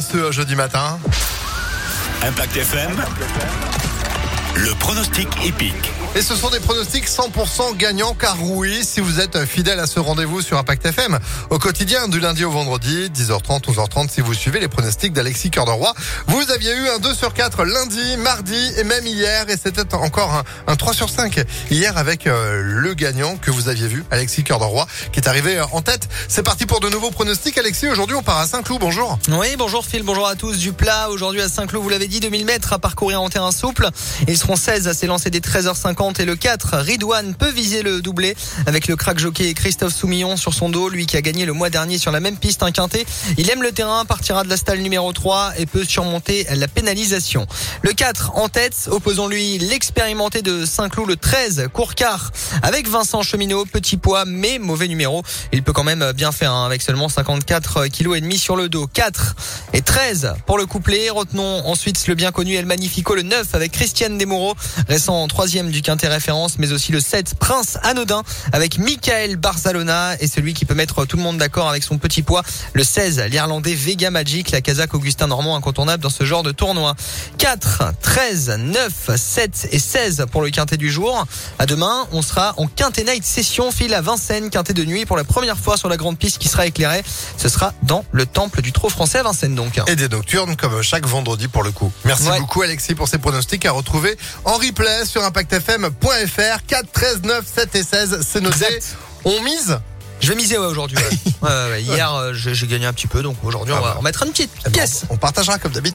ce jeudi matin. Impact FM. Le pronostic épique. Et ce sont des pronostics 100% gagnants car oui, si vous êtes fidèle à ce rendez-vous sur Impact FM au quotidien du lundi au vendredi, 10h30, 11h30, si vous suivez les pronostics d'Alexis Cœur de Roi, vous aviez eu un 2 sur 4 lundi, mardi et même hier et c'était encore un, un 3 sur 5 hier avec euh, le gagnant que vous aviez vu, Alexis Cœur de Roi, qui est arrivé euh, en tête. C'est parti pour de nouveaux pronostics. Alexis, aujourd'hui on part à Saint-Cloud, bonjour. Oui, bonjour Phil, bonjour à tous. Du plat aujourd'hui à Saint-Cloud, vous l'avez dit, 2000 mètres à parcourir en terrain souple. Ils seront 16 à s'élancer des 13h50 et le 4, Ridouane peut viser le doublé avec le crack jockey Christophe Soumillon sur son dos, lui qui a gagné le mois dernier sur la même piste, un quintet. Il aime le terrain, partira de la stalle numéro 3 et peut surmonter la pénalisation. Le 4 en tête, opposons-lui l'expérimenté de Saint-Cloud, le 13, Courcard, avec Vincent Cheminot, petit poids mais mauvais numéro. Il peut quand même bien faire hein, avec seulement 54 kg et demi sur le dos. 4 et 13 pour le couplet. Retenons ensuite le bien connu El Magnifico, le 9 avec Christiane Desmoureaux, récent troisième du quintet référence, mais aussi le 7 Prince Anodin avec Michael Barzalona et celui qui peut mettre tout le monde d'accord avec son petit poids, le 16 l'Irlandais Vega Magic, la Kazakh Augustin Normand incontournable dans ce genre de tournoi. 4, 13, 9, 7 et 16 pour le quintet du jour. À demain, on sera en quintet night session file à Vincennes, quintet de nuit pour la première fois sur la grande piste qui sera éclairée. Ce sera dans le temple du trot français à Vincennes donc. Et des nocturnes comme chaque vendredi pour le coup. Merci Ouais. beaucoup Alexis pour ces pronostics à retrouver en replay sur impactfm.fr 4, 13, 9, 7 et 16. C'est noté. Exact. On mise Je vais miser ouais, aujourd'hui. ouais. Ouais. Hier, euh, j'ai j'ai gagné un petit peu, donc aujourd'hui, on Ah va bah. en mettre une petite Eh ben, pièce. On partagera comme d'habitude.